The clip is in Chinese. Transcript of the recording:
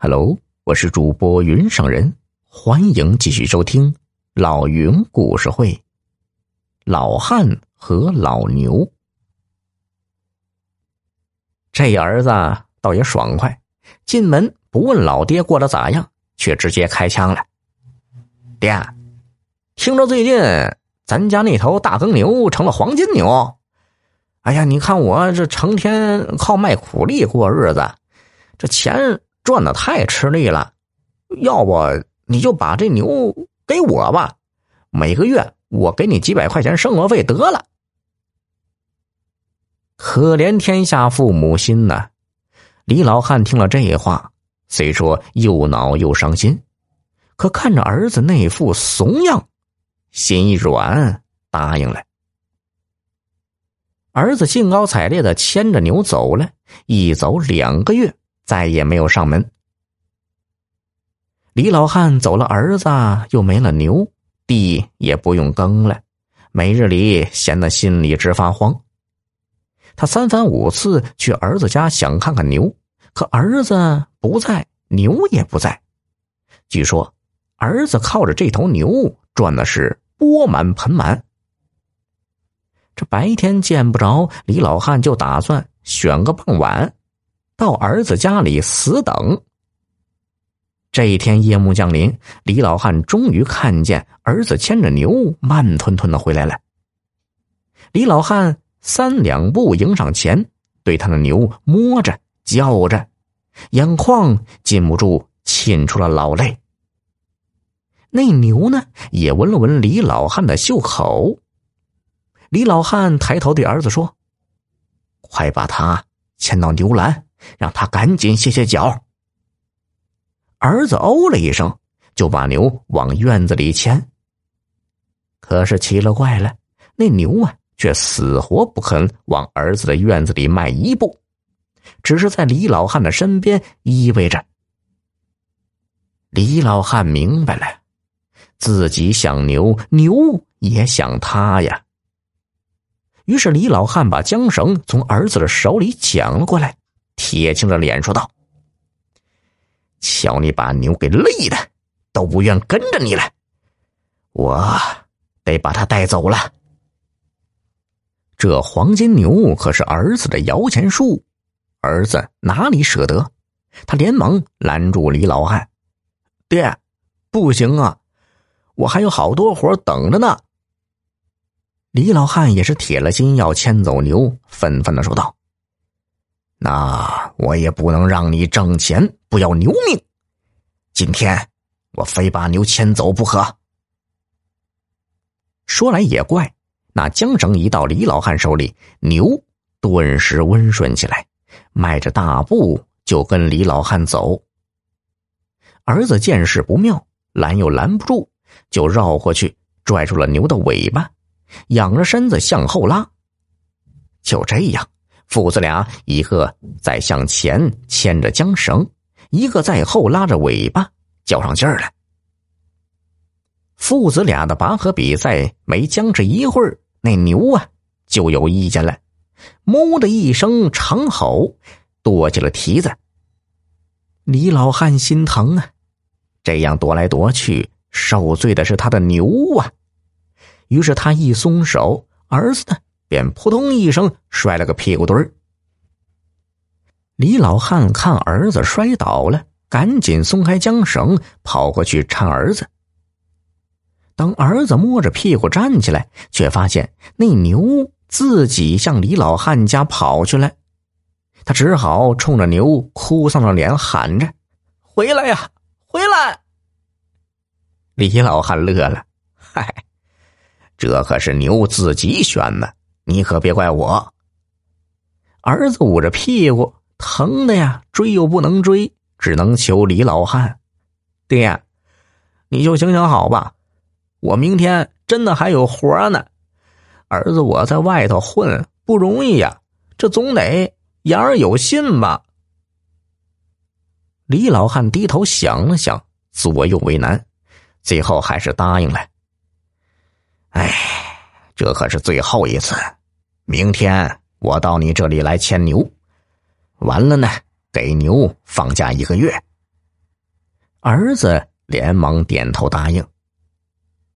Hello，我是主播云上人，欢迎继续收听老云故事会。老汉和老牛，这儿子倒也爽快，进门不问老爹过得咋样，却直接开枪了。爹，听说最近咱家那头大耕牛成了黄金牛，哎呀，你看我这成天靠卖苦力过日子，这钱。赚的太吃力了，要不你就把这牛给我吧，每个月我给你几百块钱生活费得了。可怜天下父母心呐！李老汉听了这话，虽说又恼又伤心，可看着儿子那副怂样，心一软，答应了。儿子兴高采烈的牵着牛走了，一走两个月。再也没有上门。李老汉走了，儿子又没了牛，地也不用耕了，每日里闲得心里直发慌。他三番五次去儿子家想看看牛，可儿子不在，牛也不在。据说儿子靠着这头牛赚的是钵满盆满。这白天见不着李老汉，就打算选个傍晚。到儿子家里死等。这一天夜幕降临，李老汉终于看见儿子牵着牛慢吞吞的回来了。李老汉三两步迎上前，对他的牛摸着叫着，眼眶禁不住沁出了老泪。那牛呢，也闻了闻李老汉的袖口。李老汉抬头对儿子说：“快把他牵到牛栏。”让他赶紧歇歇脚。儿子哦了一声，就把牛往院子里牵。可是奇了怪了，那牛啊，却死活不肯往儿子的院子里迈一步，只是在李老汉的身边依偎着。李老汉明白了，自己想牛，牛也想他呀。于是李老汉把缰绳从儿子的手里抢了过来。铁青着脸说道：“瞧你把牛给累的，都不愿跟着你了，我得把他带走了。这黄金牛可是儿子的摇钱树，儿子哪里舍得？他连忙拦住李老汉：‘爹，不行啊，我还有好多活等着呢。’李老汉也是铁了心要牵走牛，愤愤的说道。”那我也不能让你挣钱不要牛命，今天我非把牛牵走不可。说来也怪，那缰绳一到李老汉手里，牛顿时温顺起来，迈着大步就跟李老汉走。儿子见势不妙，拦又拦不住，就绕过去拽住了牛的尾巴，仰着身子向后拉。就这样。父子俩一个在向前牵着缰绳，一个在后拉着尾巴，较上劲儿来。父子俩的拔河比赛没僵持一会儿，那牛啊就有意见了，哞的一声长吼，跺起了蹄子。李老汉心疼啊，这样夺来夺去，受罪的是他的牛啊。于是他一松手，儿子呢？便扑通一声摔了个屁股墩儿。李老汉看儿子摔倒了，赶紧松开缰绳，跑过去搀儿子。当儿子摸着屁股站起来，却发现那牛自己向李老汉家跑去了。他只好冲着牛哭丧着脸喊着：“回来呀，回来！”李老汉乐了：“嗨，这可是牛自己选的。”你可别怪我。儿子捂着屁股，疼的呀，追又不能追，只能求李老汉：“爹，你就行行好吧，我明天真的还有活呢。儿子，我在外头混不容易呀，这总得言而有信吧。”李老汉低头想了想，左右为难，最后还是答应了。哎，这可是最后一次。明天我到你这里来牵牛，完了呢，给牛放假一个月，儿子连忙点头答应。